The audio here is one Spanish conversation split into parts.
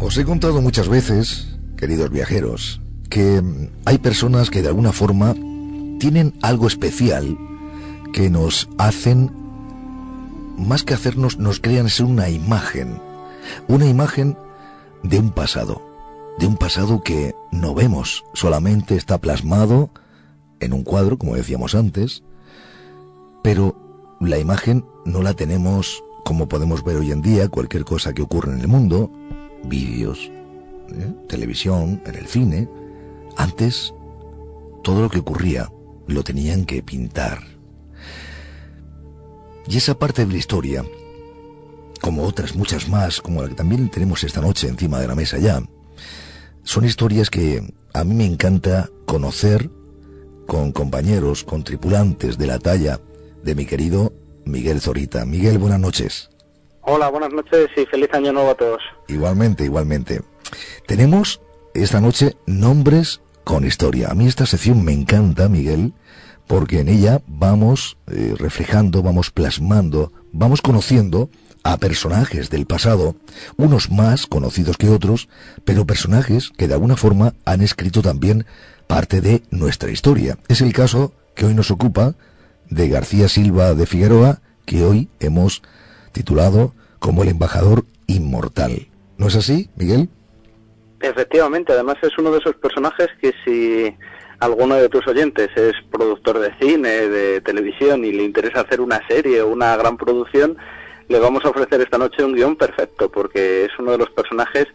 Os he contado muchas veces, queridos viajeros, que hay personas que de alguna forma tienen algo especial que nos hacen, más que hacernos, nos crean ser una imagen, una imagen de un pasado, de un pasado que no vemos, solamente está plasmado en un cuadro, como decíamos antes, pero la imagen no la tenemos como podemos ver hoy en día cualquier cosa que ocurre en el mundo, vídeos, ¿eh? televisión, en el cine, antes todo lo que ocurría lo tenían que pintar. Y esa parte de la historia, como otras muchas más, como la que también tenemos esta noche encima de la mesa ya, son historias que a mí me encanta conocer con compañeros, con tripulantes de la talla de mi querido Miguel Zorita. Miguel, buenas noches. Hola, buenas noches y feliz año nuevo a todos. Igualmente, igualmente. Tenemos esta noche nombres con historia. A mí esta sección me encanta, Miguel, porque en ella vamos eh, reflejando, vamos plasmando, vamos conociendo a personajes del pasado, unos más conocidos que otros, pero personajes que de alguna forma han escrito también parte de nuestra historia. Es el caso que hoy nos ocupa de García Silva de Figueroa, que hoy hemos titulado como el embajador inmortal. ¿No es así, Miguel? Efectivamente, además es uno de esos personajes que si alguno de tus oyentes es productor de cine, de televisión y le interesa hacer una serie o una gran producción, le vamos a ofrecer esta noche un guion perfecto, porque es uno de los personajes,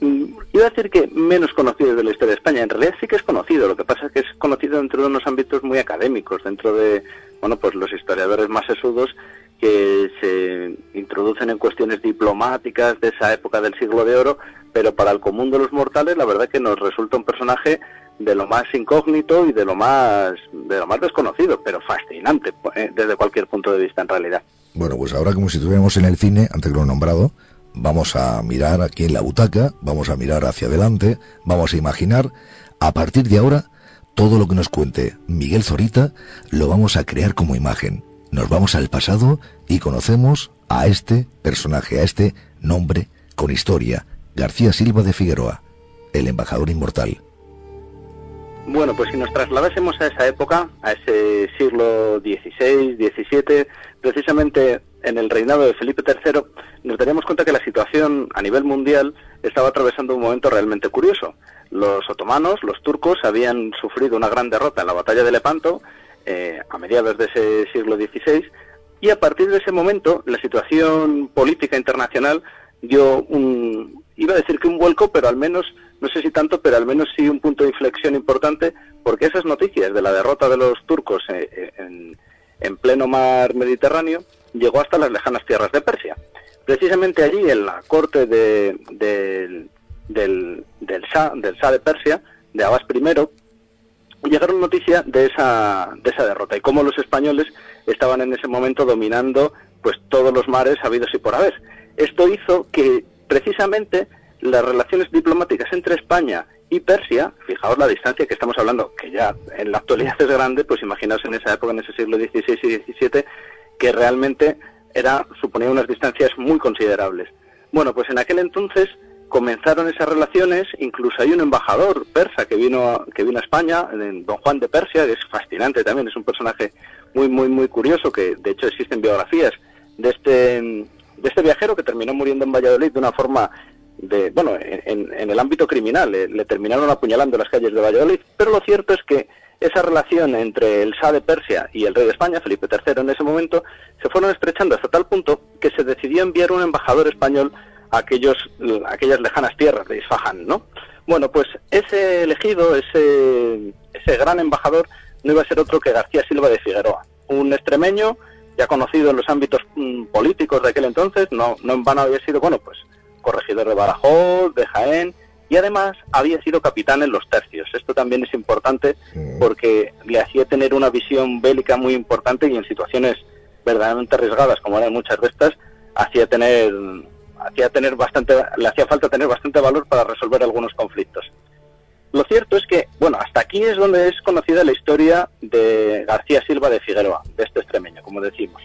mm, iba a decir que menos conocidos de la historia de España, en realidad sí que es conocido, lo que pasa es que es conocido dentro de unos ámbitos muy académicos, dentro de, bueno, pues los historiadores más sesudos que se introducen en cuestiones diplomáticas de esa época del siglo de oro, pero para el común de los mortales la verdad que nos resulta un personaje de lo más incógnito y de lo más de lo más desconocido, pero fascinante eh, desde cualquier punto de vista en realidad. Bueno, pues ahora como si estuviéramos en el cine, antes que lo he nombrado, vamos a mirar aquí en la butaca, vamos a mirar hacia adelante, vamos a imaginar, a partir de ahora, todo lo que nos cuente Miguel Zorita lo vamos a crear como imagen nos vamos al pasado y conocemos a este personaje, a este nombre con historia, García Silva de Figueroa, el embajador inmortal. Bueno, pues si nos trasladásemos a esa época, a ese siglo XVI, XVII, precisamente en el reinado de Felipe III, nos daríamos cuenta que la situación a nivel mundial estaba atravesando un momento realmente curioso. Los otomanos, los turcos, habían sufrido una gran derrota en la batalla de Lepanto eh, a mediados de ese siglo XVI, y a partir de ese momento la situación política internacional dio un, iba a decir que un vuelco, pero al menos, no sé si tanto, pero al menos sí un punto de inflexión importante, porque esas noticias de la derrota de los turcos eh, eh, en, en pleno mar Mediterráneo llegó hasta las lejanas tierras de Persia. Precisamente allí, en la corte de, del, del, del Shah de Persia, de Abbas I, llegaron noticias de esa, de esa derrota y cómo los españoles estaban en ese momento dominando pues todos los mares habidos y por haber. Esto hizo que precisamente las relaciones diplomáticas entre España y Persia, fijaos la distancia que estamos hablando, que ya en la actualidad es grande, pues imaginaos en esa época, en ese siglo XVI y XVII, que realmente era, suponía unas distancias muy considerables. Bueno, pues en aquel entonces comenzaron esas relaciones, incluso hay un embajador persa que vino a, que vino a España, don Juan de Persia, que es fascinante también, es un personaje muy muy muy curioso que de hecho existen biografías de este de este viajero que terminó muriendo en Valladolid de una forma de bueno en, el ámbito criminal le, terminaron apuñalando en las calles de Valladolid pero lo cierto es que esa relación entre el Shah de Persia y el rey de España Felipe III en ese momento se fueron estrechando hasta tal punto que se decidió enviar un embajador español aquellos, aquellas lejanas tierras de Isfahan, ¿no? Bueno, pues ese elegido, ese, ese gran embajador, no iba a ser otro que García Silva de Figueroa, un extremeño ya conocido en los ámbitos mm, políticos de aquel entonces, no, no en vano había sido, bueno, pues corregidor de Badajoz, de Jaén, y además había sido capitán en los tercios. Esto también es importante porque le hacía tener una visión bélica muy importante y en situaciones verdaderamente arriesgadas, como eran muchas de estas, hacía tener, hacía tener bastante, le hacía falta tener bastante valor para resolver algunos conflictos. Lo cierto es que, bueno, hasta aquí es donde es conocida la historia de García Silva de Figueroa, de este extremeño, como decimos.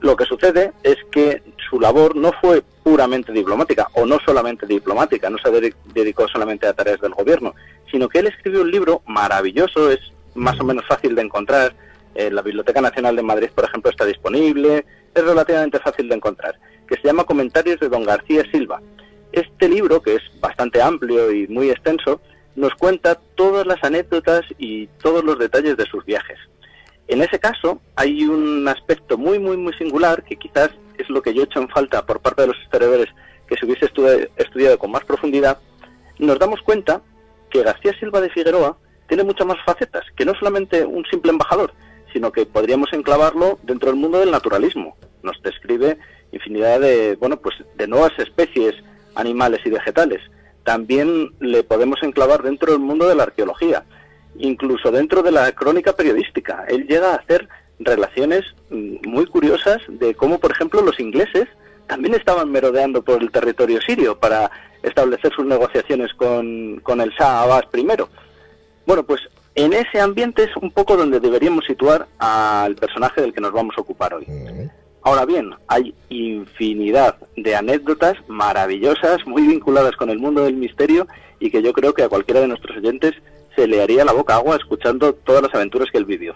Lo que sucede es que su labor no fue puramente diplomática, o no solamente diplomática, no se dedicó solamente a tareas del gobierno, sino que él escribió un libro maravilloso, es más o menos fácil de encontrar, en la Biblioteca Nacional de Madrid, por ejemplo, está disponible, es relativamente fácil de encontrar, que se llama Comentarios de don García Silva. Este libro, que es bastante amplio y muy extenso, nos cuenta todas las anécdotas y todos los detalles de sus viajes. En ese caso hay un aspecto muy, muy, muy singular que quizás es lo que yo he hecho en falta por parte de los historiadores que se hubiese estudiado con más profundidad. Nos damos cuenta que García Silva de Figueroa tiene muchas más facetas, que no solamente un simple embajador, sino que podríamos enclavarlo dentro del mundo del naturalismo. Nos describe infinidad de, bueno, pues de nuevas especies animales y vegetales también le podemos enclavar dentro del mundo de la arqueología, incluso dentro de la crónica periodística. Él llega a hacer relaciones mm, muy curiosas de cómo, por ejemplo, los ingleses también estaban merodeando por el territorio sirio para establecer sus negociaciones con, con el Shah Abbas I. Bueno, pues en ese ambiente es un poco donde deberíamos situar al personaje del que nos vamos a ocupar hoy. Ahora bien, hay infinidad de anécdotas maravillosas, muy vinculadas con el mundo del misterio y que yo creo que a cualquiera de nuestros oyentes se le haría la boca agua escuchando todas las aventuras que él vivió.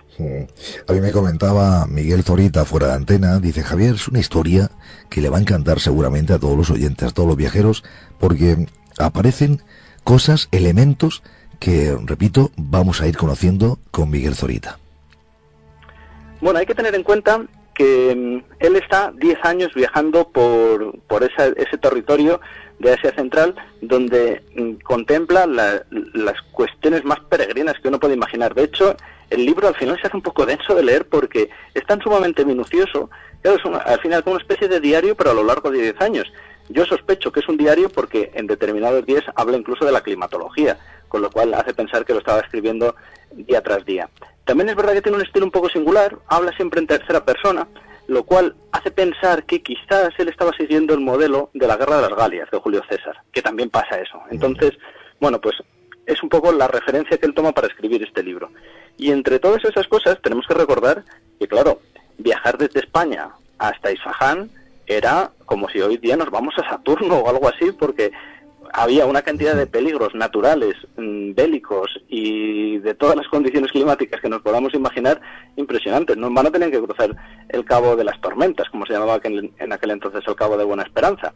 A mí me comentaba Miguel Zorita fuera de antena, dice Javier, es una historia que le va a encantar seguramente a todos los oyentes, a todos los viajeros, porque aparecen cosas, elementos que, repito, vamos a ir conociendo con Miguel Zorita. Bueno, hay que tener en cuenta que mm, él está 10 años viajando por, por ese territorio de Asia Central, donde mm, contempla las cuestiones más peregrinas que uno puede imaginar. De hecho, el libro al final se hace un poco denso de leer porque es tan sumamente minucioso, que es al final como una especie de diario, pero a lo largo de 10 años. Yo sospecho que es un diario porque en determinados días habla incluso de la climatología, con lo cual hace pensar que lo estaba escribiendo día tras día. También es verdad que tiene un estilo un poco singular, habla siempre en tercera persona, lo cual hace pensar que quizás él estaba siguiendo el modelo de la Guerra de las Galias de Julio César, que también pasa eso. Entonces, bueno, pues es un poco la referencia que él toma para escribir este libro. Y entre todas esas cosas tenemos que recordar que, claro, viajar desde España hasta Isfahán era como si hoy día nos vamos a Saturno o algo así, porque había una cantidad de peligros naturales, mm, bélicos y de todas las condiciones climáticas que nos podamos imaginar impresionantes. No van a tener que cruzar el Cabo de las Tormentas, como se llamaba en aquel entonces el Cabo de Buena Esperanza.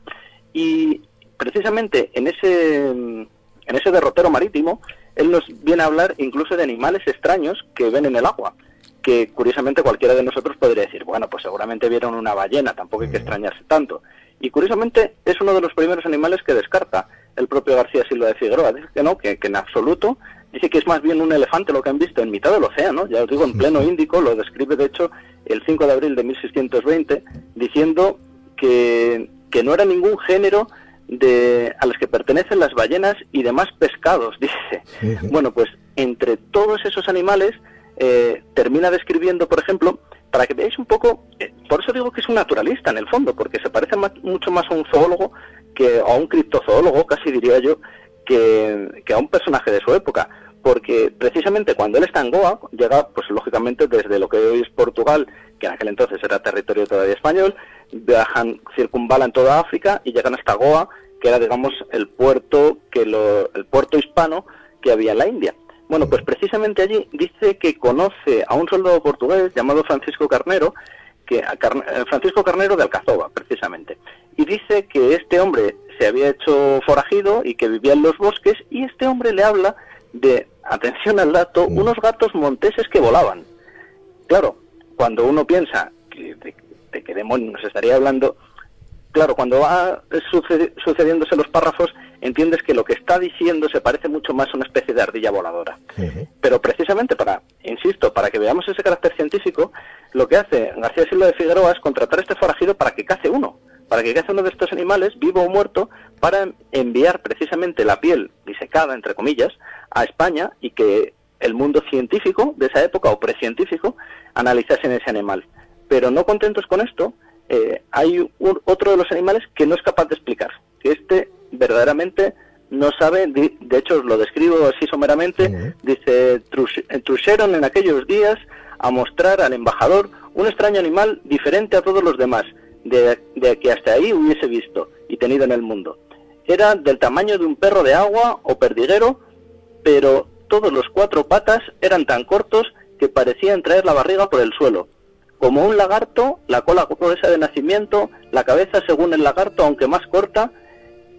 Y precisamente en ese, en ese derrotero marítimo, él nos viene a hablar incluso de animales extraños que ven en el agua que curiosamente cualquiera de nosotros podría decir, bueno, pues seguramente vieron una ballena, tampoco hay que extrañarse tanto. Y curiosamente es uno de los primeros animales que descarta el propio García Silva de Figueroa. Dice que no, que, en absoluto, dice que es más bien un elefante lo que han visto en mitad del océano, ya os digo, en pleno Índico, lo describe de hecho el 5 de abril de 1620, diciendo que, que no era ningún género de, a los que pertenecen las ballenas y demás pescados, dice. Bueno, pues entre todos esos animales eh, termina describiendo, por ejemplo, para que veáis un poco, eh, por eso digo que es un naturalista en el fondo, porque se parece mucho más a un zoólogo que a un criptozoólogo, casi diría yo, que, a un personaje de su época. Porque precisamente cuando él está en Goa, llega, pues lógicamente, desde lo que hoy es Portugal, que en aquel entonces era territorio todavía español, viajan, circunvalan toda África y llegan hasta Goa, que era, digamos, el puerto, que lo, el puerto hispano que había en la India. Bueno, pues precisamente allí dice que conoce a un soldado portugués llamado Francisco Carnero, que eh, Francisco Carnero de y dice que este hombre se había hecho forajido y que vivía en los bosques, y este hombre le habla de, atención al dato, mm. unos gatos monteses que volaban. Claro, cuando uno piensa que, de, qué demonios nos estaría hablando, claro, cuando va sucediéndose los párrafos, entiendes que lo que está diciendo se parece mucho más a una especie de ardilla voladora. Pero precisamente para, insisto, para que veamos ese carácter científico, lo que hace García Silva de Figueroa es contratar a este forajido para que cace uno, para que cace uno de estos animales, vivo o muerto, para enviar precisamente la piel disecada, entre comillas, a España y que el mundo científico de esa época o precientífico analizase ese animal. Pero no contentos con esto, eh, hay otro de los animales que no es capaz de explicar, que este verdaderamente no sabe, de, hecho lo describo así someramente, dice, truxeron en aquellos días a mostrar al embajador un extraño animal diferente a todos los demás, de, de que hasta ahí hubiese visto y tenido en el mundo. Era del tamaño de un perro de agua o perdiguero, pero todos los cuatro patas eran tan cortos que parecían traer la barriga por el suelo. Como un lagarto, la cola gruesa de nacimiento, la cabeza según el lagarto, aunque más corta,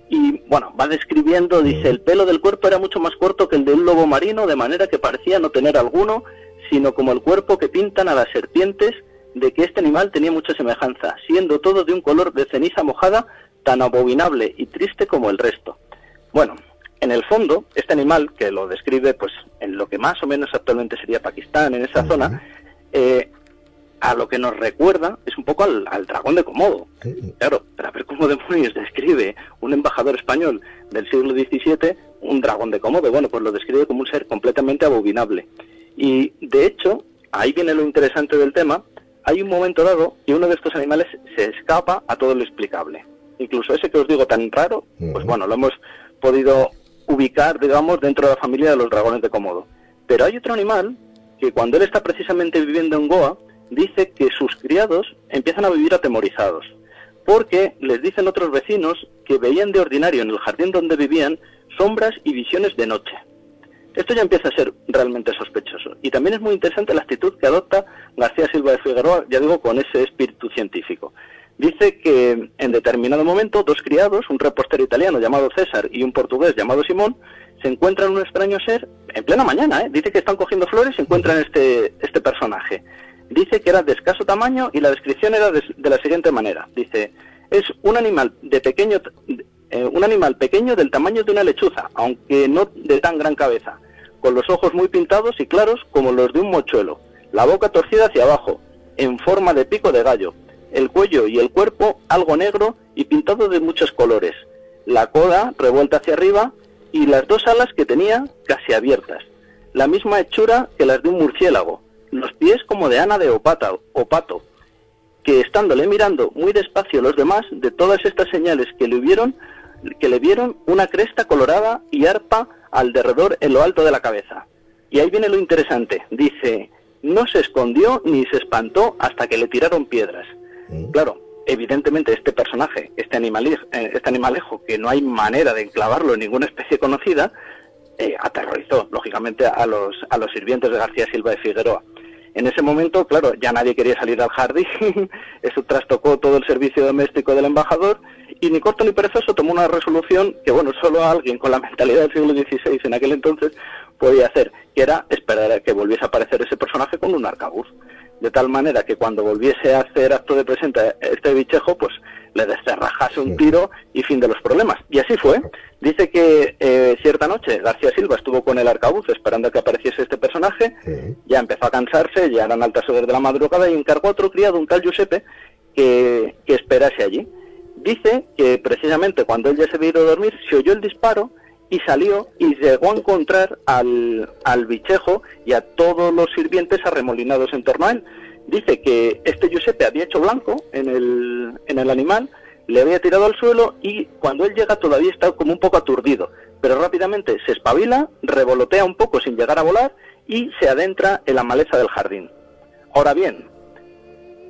y bueno, va describiendo, dice, el pelo del cuerpo era mucho más corto que el de un lobo marino, de manera que parecía no tener alguno, sino como el cuerpo que pintan a las serpientes, de que este animal tenía mucha semejanza, siendo todo de un color de ceniza mojada, tan abominable y triste como el resto. Bueno, en el fondo, este animal, que lo describe pues en lo que más o menos actualmente sería Pakistán, en esa zona, eh, a lo que nos recuerda es un poco al, dragón de Komodo. Claro, para ver cómo demonios describe un embajador español del siglo XVII un dragón de Komodo. Bueno, pues lo describe como un ser completamente abominable. Y de hecho, ahí viene lo interesante del tema, hay un momento dado y uno de estos animales se escapa a todo lo explicable. Incluso ese que os digo tan raro, pues bueno, lo hemos podido ubicar, digamos, dentro de la familia de los dragones de Komodo. Pero hay otro animal que cuando él está precisamente viviendo en Goa, dice que sus criados empiezan a vivir atemorizados, porque les dicen otros vecinos que veían de ordinario en el jardín donde vivían sombras y visiones de noche. Esto ya empieza a ser realmente sospechoso. Y también es muy interesante la actitud que adopta García Silva de Figueroa, ya digo, con ese espíritu científico. Dice que en determinado momento dos criados, un reportero italiano llamado César y un portugués llamado Simón, se encuentran un extraño ser en plena mañana. ¿eh? Dice que están cogiendo flores y encuentran este, este personaje dice que era de escaso tamaño y la descripción era de, la siguiente manera. Dice, es un animal de pequeño, eh, un animal pequeño del tamaño de una lechuza, aunque no de tan gran cabeza, con los ojos muy pintados y claros como los de un mochuelo, la boca torcida hacia abajo, en forma de pico de gallo, el cuello y el cuerpo algo negro y pintado de muchos colores, la coda revuelta hacia arriba y las dos alas que tenía casi abiertas, la misma hechura que las de un murciélago, los pies como de Ana de Opata, o Pato, que estándole mirando muy despacio los demás, de todas estas señales que le vieron, que le vieron una cresta colorada y arpa al derredor en lo alto de la cabeza. Y ahí viene lo interesante. Dice, no se escondió ni se espantó hasta que le tiraron piedras. Mm. Claro, evidentemente este personaje, este, animalejo, eh, este animalejo, que no hay manera de enclavarlo en ninguna especie conocida, eh, aterrorizó, lógicamente, a los, a los sirvientes de García Silva de Figueroa. En ese momento, claro, ya nadie quería salir al jardín, eso trastocó todo el servicio doméstico del embajador y ni corto ni perezoso tomó una resolución que, bueno, solo alguien con la mentalidad del siglo XVI en aquel entonces podía hacer, que era esperar a que volviese a aparecer ese personaje con un arcabuz. De tal manera que cuando volviese a hacer acto de presente este bichejo, pues le descerrajase un tiro y fin de los problemas. Y así fue. Dice que eh, cierta noche García Silva estuvo con el arcabuz esperando a que apareciese este personaje, ya empezó a cansarse, ya eran altas horas de la madrugada y encargó a otro criado, un tal Giuseppe, que, que esperase allí. Dice que precisamente cuando él ya se había ido a dormir, se oyó el disparo y salió y llegó a encontrar al, al bichejo y a todos los sirvientes arremolinados en torno a él dice que este Giuseppe había hecho blanco en el, en el animal, le había tirado al suelo y cuando él llega todavía está como un poco aturdido, pero rápidamente se espabila, revolotea un poco sin llegar a volar y se adentra en la maleza del jardín. Ahora bien,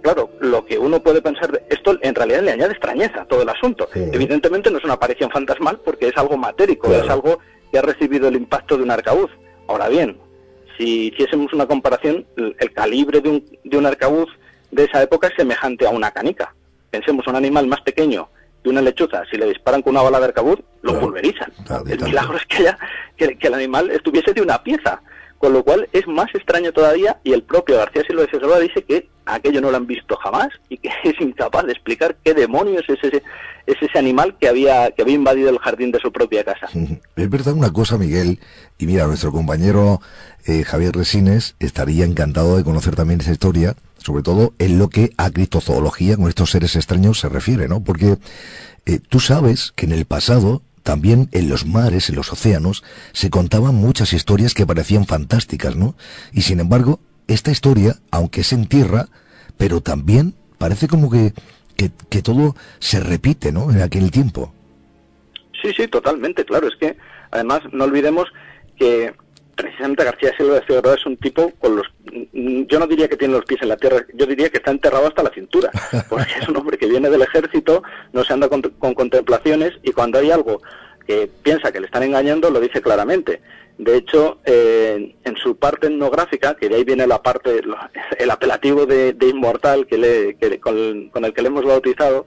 claro, lo que uno puede pensar, esto en realidad le añade extrañeza a todo el asunto. Evidentemente no es una aparición fantasmal porque es algo matérico, es algo que ha recibido el impacto de un arcaúz. Ahora bien, si hiciésemos una comparación, el, calibre de un, de un arcabuz de esa época es semejante a una canica. Pensemos, un animal más pequeño de una lechuza, si le disparan con una bala de arcabuz, lo pulverizan. el milagro es que, que, el animal estuviese de una pieza, con lo cual es más extraño todavía y el propio García Silva de dice que aquello no lo han visto jamás y que es incapaz de explicar qué demonios es ese, es ese animal que había, que había invadido el jardín de su propia casa. Es verdad una cosa, Miguel, y mira, nuestro compañero eh, Javier Resines estaría encantado de conocer también esa historia, sobre todo en lo que a criptozoología con estos seres extraños se refiere, ¿no? Porque eh, tú sabes que en el pasado también en los mares, en los océanos, se contaban muchas historias que parecían fantásticas, ¿no? Y sin embargo, esta historia, aunque es en tierra, pero también parece como que, que, todo se repite, ¿no? En aquel tiempo. Sí, sí, totalmente, claro. Es que, además, no olvidemos que precisamente García Silva de Figueroa es un tipo con los yo no diría que tiene los pies en la tierra yo diría que está enterrado hasta la cintura porque es un hombre que viene del ejército no se anda con, contemplaciones y cuando hay algo que piensa que le están engañando lo dice claramente. De hecho eh, en su parte etnográfica que de ahí viene la parte el apelativo de, inmortal que, le, con, con el que le hemos bautizado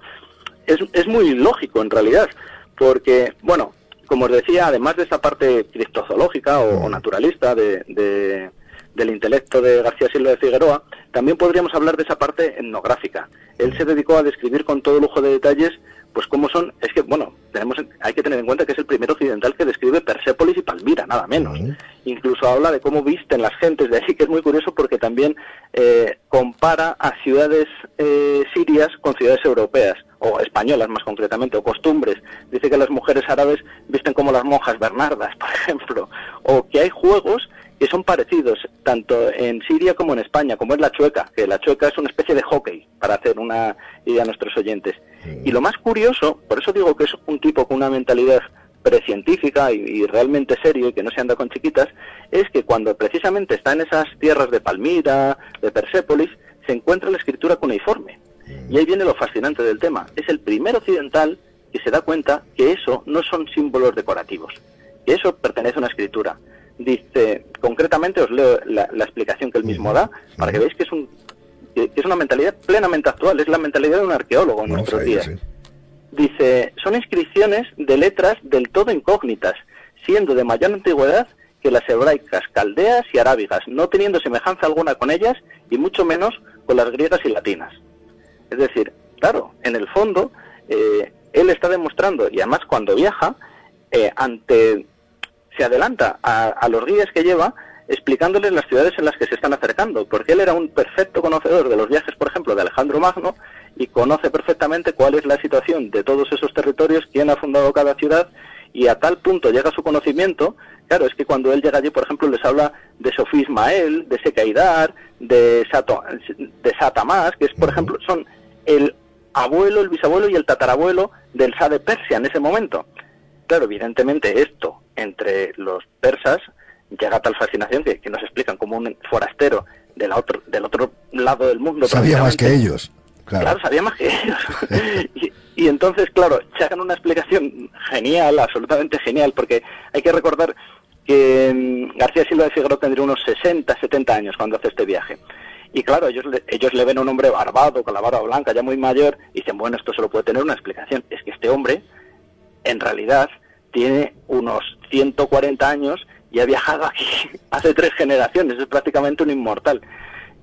es, es muy lógico en realidad porque bueno como os decía, además de esa parte criptozoológica o, naturalista de, del intelecto de García Silva de Figueroa, también podríamos hablar de esa parte etnográfica. Él se dedicó a describir con todo lujo de detalles, pues cómo son, es que, bueno, tenemos, hay que tener en cuenta que es el primer occidental que describe Persépolis y Palmira, nada menos. Incluso habla de cómo visten las gentes de ahí, que es muy curioso porque también eh, compara a ciudades eh, sirias con ciudades europeas o españolas más concretamente, o costumbres. Dice que las mujeres árabes visten como las monjas bernardas, por ejemplo, o que hay juegos que son parecidos tanto en Siria como en España, como es la chueca, que la chueca es una especie de hockey, para hacer una idea a nuestros oyentes. Y lo más curioso, por eso digo que es un tipo con una mentalidad precientífica y, y, realmente serio y que no se anda con chiquitas, es que cuando precisamente está en esas tierras de Palmira, de Persépolis, se encuentra la escritura cuneiforme. Y ahí viene lo fascinante del tema. Es el primer occidental que se da cuenta que eso no son símbolos decorativos, que eso pertenece a una escritura. Dice, concretamente os leo la, explicación que él mismo da, para que veáis que es, un, que es una mentalidad plenamente actual, es la mentalidad de un arqueólogo en nuestros días. Dice, son inscripciones de letras del todo incógnitas, siendo de mayor antigüedad que las hebraicas, caldeas y arábigas, no teniendo semejanza alguna con ellas y mucho menos con las griegas y latinas. Es decir, claro, en el fondo, eh, él está demostrando, y además cuando viaja, eh, ante se adelanta a, los guías que lleva explicándoles las ciudades en las que se están acercando, porque él era un perfecto conocedor de los viajes, por ejemplo, de Alejandro Magno, y conoce perfectamente cuál es la situación de todos esos territorios, quién ha fundado cada ciudad, y a tal punto llega su conocimiento, claro, es que cuando él llega allí, por ejemplo, les habla de Sofía Ismael, de Secaidar, de, Sato, de Satamás, que es, por ejemplo, son el abuelo, el bisabuelo y el tatarabuelo del Shah de Persia en ese momento. Claro, evidentemente esto entre los persas llega a tal fascinación que, nos explican como un forastero del otro, del otro lado del mundo. Sabía más que ellos. Claro, sabía más que ellos. y, entonces, claro, hagan una explicación genial, absolutamente genial, porque hay que recordar que mm, García Silva de Figueroa tendría unos 60, 70 años cuando hace este viaje. Y claro, ellos le, ellos le ven a un hombre barbado, con la barba blanca, ya muy mayor, y dicen, bueno, esto solo puede tener una explicación. Es que este hombre, en realidad, tiene unos 140 años y ha viajado aquí hace tres generaciones, es prácticamente un inmortal.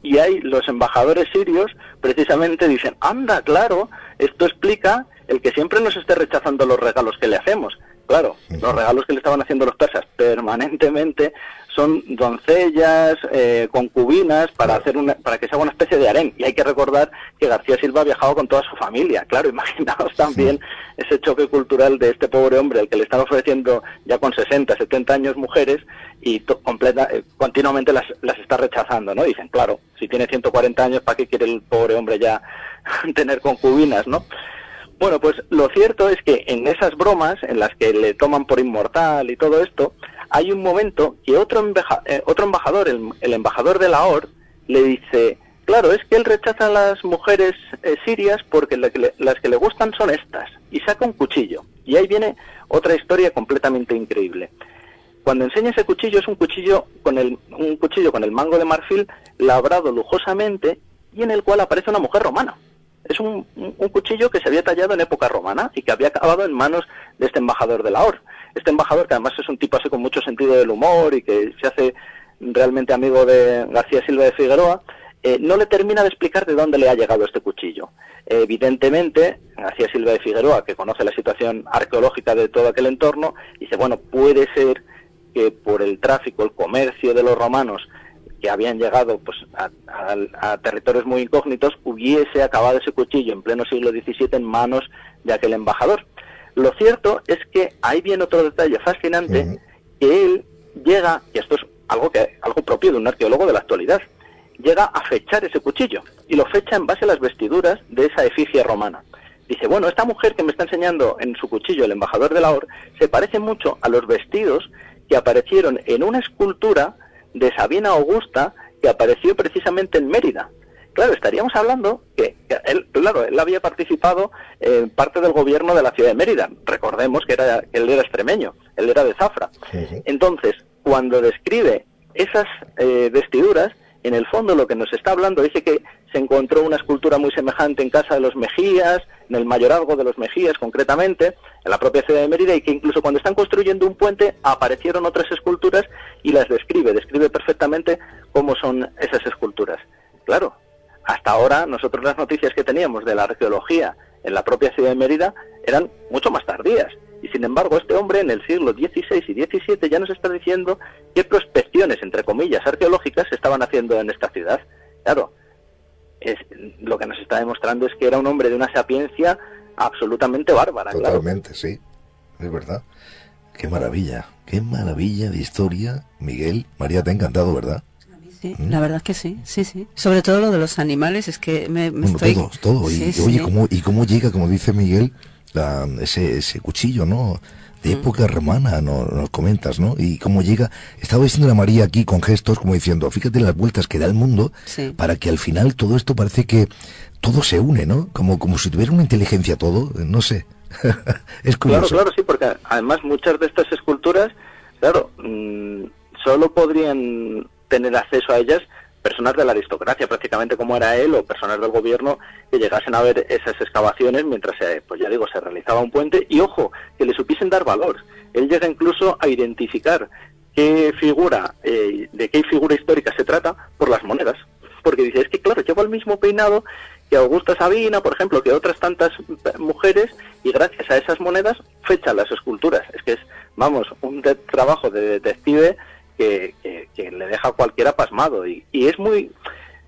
Y hay los embajadores sirios, precisamente dicen, anda, claro, esto explica el que siempre nos esté rechazando los regalos que le hacemos. Claro, los regalos que le estaban haciendo los persas permanentemente son doncellas, eh, concubinas, para hacer una, para que se haga una especie de harén. Y hay que recordar que García Silva ha viajado con toda su familia. Claro, imaginaos también ese choque cultural de este pobre hombre al que le están ofreciendo ya con 60, 70 años mujeres y completa, eh, continuamente las, las está rechazando, ¿no? Dicen, claro, si tiene 140 años, ¿para qué quiere el pobre hombre ya tener concubinas, ¿no? Bueno, pues lo cierto es que en esas bromas en las que le toman por inmortal y todo esto, hay un momento que otro, eh, otro embajador, el, embajador de Lahore, le dice, claro, es que él rechaza a las mujeres eh, sirias porque las que le gustan son estas, y saca un cuchillo. Y ahí viene otra historia completamente increíble. Cuando enseña ese cuchillo es un cuchillo con el, un cuchillo con el mango de marfil labrado lujosamente y en el cual aparece una mujer romana. Es un, un, cuchillo que se había tallado en época romana y que había acabado en manos de este embajador de Lahore este embajador, que además es un tipo así con mucho sentido del humor y que se hace realmente amigo de García Silva de Figueroa, eh, no le termina de explicar de dónde le ha llegado este cuchillo. evidentemente, García Silva de Figueroa, que conoce la situación arqueológica de todo aquel entorno, dice, bueno, puede ser que por el tráfico, el comercio de los romanos, que habían llegado pues, a, territorios muy incógnitos, hubiese acabado ese cuchillo en pleno siglo XVII en manos de aquel embajador. Lo cierto es que ahí viene otro detalle fascinante, que él llega, y esto es algo, que, algo propio de un arqueólogo de la actualidad, llega a fechar ese cuchillo y lo fecha en base a las vestiduras de esa efigie romana. Dice, bueno, esta mujer que me está enseñando en su cuchillo el embajador de la Or se parece mucho a los vestidos que aparecieron en una escultura de Sabina Augusta que apareció precisamente en Mérida. Claro, estaríamos hablando que, él, claro, él había participado en parte del gobierno de la ciudad de Mérida. Recordemos que era, él era extremeño, él era de Zafra. Entonces, cuando describe esas eh, vestiduras, en el fondo lo que nos está hablando dice que se encontró una escultura muy semejante en casa de los Mejías, en el mayorazgo de los Mejías concretamente, en la propia ciudad de Mérida, y que incluso cuando están construyendo un puente aparecieron otras esculturas y las describe, describe perfectamente cómo son esas esculturas. Claro, hasta ahora nosotros las noticias que teníamos de la arqueología en la propia ciudad de Mérida eran mucho más tardías. Y sin embargo, este hombre en el siglo XVI y XVII ya nos está diciendo qué prospecciones, entre comillas, arqueológicas se estaban haciendo en esta ciudad. Claro, es, lo que nos está demostrando es que era un hombre de una sapiencia absolutamente bárbara. Totalmente, sí, es verdad. Qué maravilla, qué maravilla de historia, Miguel. María, te ha encantado, ¿verdad? Sí, ¿Mm? la verdad que sí, sí, sí. Sobre todo lo de los animales, es que me, me Todo, todo. y, oye, ¿cómo, ¿y cómo llega, como dice Miguel, ese, ese cuchillo, ¿no? de mm. época romana, no, nos comentas, ¿no? Y cómo llega, estaba diciendo la María aquí con gestos como diciendo, fíjate las vueltas que da el mundo para que al final todo esto parece que todo se une, ¿no? Como, como si tuviera una inteligencia todo, no sé. es curioso. Claro, claro, sí, porque además muchas de estas esculturas, claro, mm, solo podrían tener acceso a ellas personas de la aristocracia, prácticamente como era él, o personas del gobierno que llegasen a ver esas excavaciones mientras, se, pues ya digo, se realizaba un puente y, ojo, que le supiesen dar valor. Él llega incluso a identificar qué figura, eh, de qué figura histórica se trata por las monedas. Porque dice, es que claro, lleva el mismo peinado que Augusta Sabina, por ejemplo, que otras tantas mujeres, y gracias a esas monedas fechan las esculturas. Es que es, vamos, un trabajo de detective que, le deja a cualquiera pasmado. Y, es muy,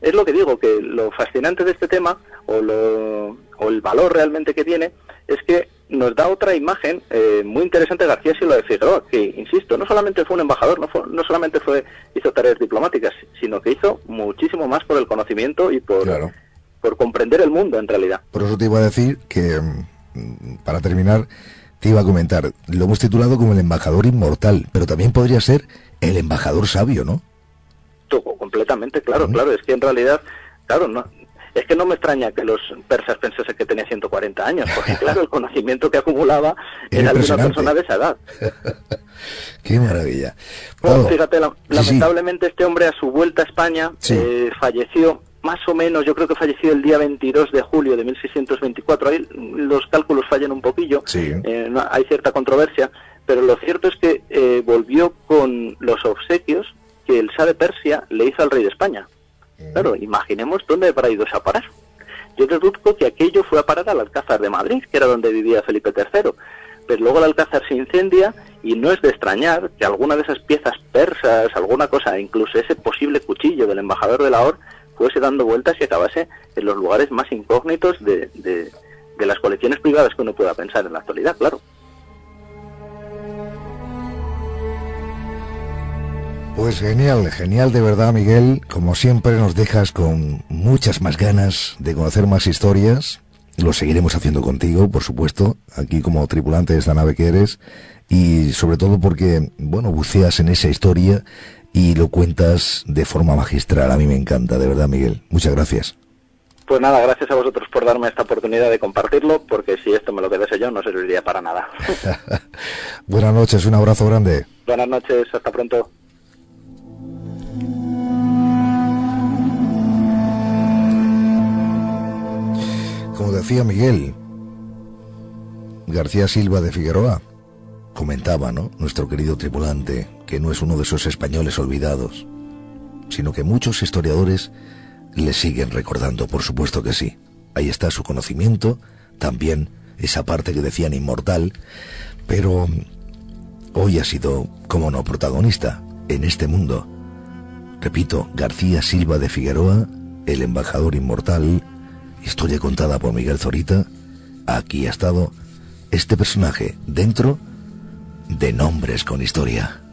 es lo que digo, que lo fascinante de este tema, o, lo, o el valor realmente que tiene, es que nos da otra imagen eh, muy interesante García Silva de Figueroa, que, insisto, no solamente fue un embajador, no, no solamente fue hizo tareas diplomáticas, sino que hizo muchísimo más por el conocimiento y por, por comprender el mundo en realidad. Por eso te iba a decir que, mm, para terminar, te iba a comentar, lo hemos titulado como el embajador inmortal, pero también podría ser el embajador sabio, ¿no? Completamente, claro, claro. Es que en realidad, claro, no, es que no me extraña que los persas pensasen que tenía 140 años, porque claro, el conocimiento que acumulaba era, de una persona de esa edad. Qué maravilla. fíjate, lamentablemente este hombre a su vuelta a España eh, falleció más o menos, yo creo que falleció el día 22 de julio de 1624. Ahí los cálculos fallan un poquillo, eh, hay cierta controversia, pero lo cierto es que eh, volvió con los obsequios que el Shah de Persia le hizo al rey de España. Claro, imaginemos dónde habrá ido a parar. Yo deduzco que aquello fue a parar al Alcázar de Madrid, que era donde vivía Felipe III. Pero luego el Alcázar se incendia y no es de extrañar que alguna de esas piezas persas, alguna cosa, incluso ese posible cuchillo del embajador de la Or, fuese dando vueltas y acabase en los lugares más incógnitos de, de las colecciones privadas que uno pueda pensar en la actualidad, claro. Pues genial, genial de verdad Miguel. Como siempre nos dejas con muchas más ganas de conocer más historias. Lo seguiremos haciendo contigo, por supuesto, aquí como tripulante de esta nave que eres. Y sobre todo porque, bueno, buceas en esa historia y lo cuentas de forma magistral. A mí me encanta, de verdad Miguel. Muchas gracias. Pues nada, gracias a vosotros por darme esta oportunidad de compartirlo, porque si esto me lo quedase yo no serviría para nada. Buenas noches, un abrazo grande. Buenas noches, hasta pronto. Como decía Miguel, García Silva de Figueroa comentaba, ¿no? Nuestro querido tripulante, que no es uno de esos españoles olvidados, sino que muchos historiadores le siguen recordando, por supuesto que sí. Ahí está su conocimiento, también esa parte que decían inmortal, pero hoy ha sido, como no, protagonista en este mundo. Repito, García Silva de Figueroa, el embajador inmortal, historia contada por Miguel Zorita, aquí ha estado este personaje dentro de Nombres con Historia.